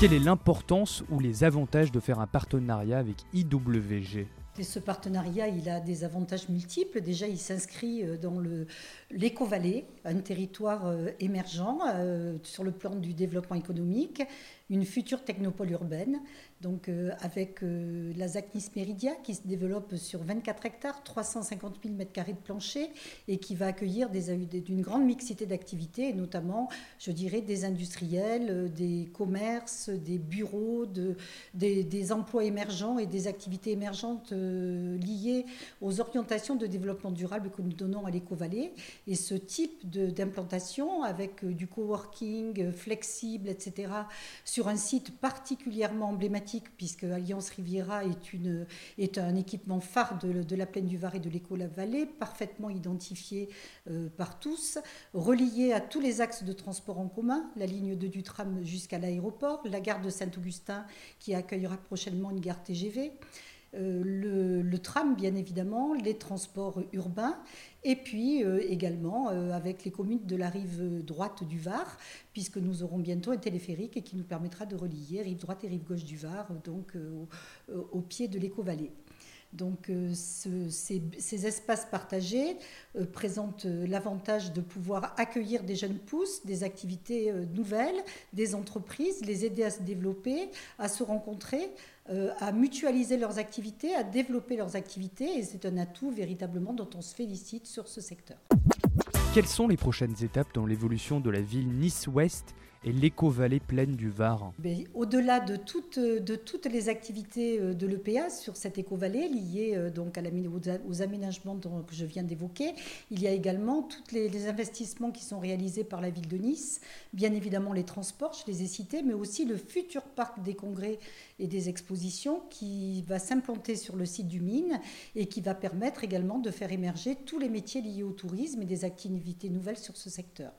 Quelle est l'importance ou les avantages de faire un partenariat avec IWG ce partenariat, il a des avantages multiples. Déjà, il s'inscrit euh, dans l'éco-vallée, un territoire euh, émergent euh, sur le plan du développement économique, une future technopole urbaine, donc avec la Zacnis Meridia qui se développe sur 24 hectares, 350 000 m2 de plancher et qui va accueillir d'une grande mixité d'activités, notamment, je dirais, des industriels, des commerces, des bureaux, de, des, des emplois émergents et des activités émergentes euh, liées aux orientations de développement durable que nous donnons à l'éco-vallée. Et ce type d'implantation, avec euh, du coworking euh, flexible, etc., sur un site particulièrement emblématique, puisque Alliance Riviera est, une, est un équipement phare de, la plaine du Var et de l'éco-vallée, parfaitement identifié par tous, relié à tous les axes de transport en commun, la ligne 2 du tram jusqu'à l'aéroport, la gare de Saint-Augustin qui accueillera prochainement une gare TGV. Euh, le, tram, bien évidemment, les transports urbains, et puis euh, également euh, avec les communes de la rive droite du Var, puisque nous aurons bientôt un téléphérique qui nous permettra de relier rive droite et rive gauche du Var, donc au, pied de l'éco-vallée. Donc ces, espaces partagés présentent l'avantage de pouvoir accueillir des jeunes pousses, des activités nouvelles, des entreprises, les aider à se développer, à se rencontrer, euh, à mutualiser leurs activités, à développer leurs activités, et c'est un atout véritablement dont on se félicite sur ce secteur. Quelles sont les prochaines étapes dans l'évolution de la ville Nice-Ouest? Et l'éco-vallée pleine du Var Au-delà de toutes, les activités euh, de l'EPA sur cette éco-vallée liées euh, donc à aux aménagements que je viens d'évoquer, il y a également tous les, les, investissements qui sont réalisés par la ville de Nice, bien évidemment les transports, je les ai cités, mais aussi le futur parc des congrès et des expositions qui va s'implanter sur le site du Mine et qui va permettre également de faire émerger tous les métiers liés au tourisme et des activités nouvelles sur ce secteur.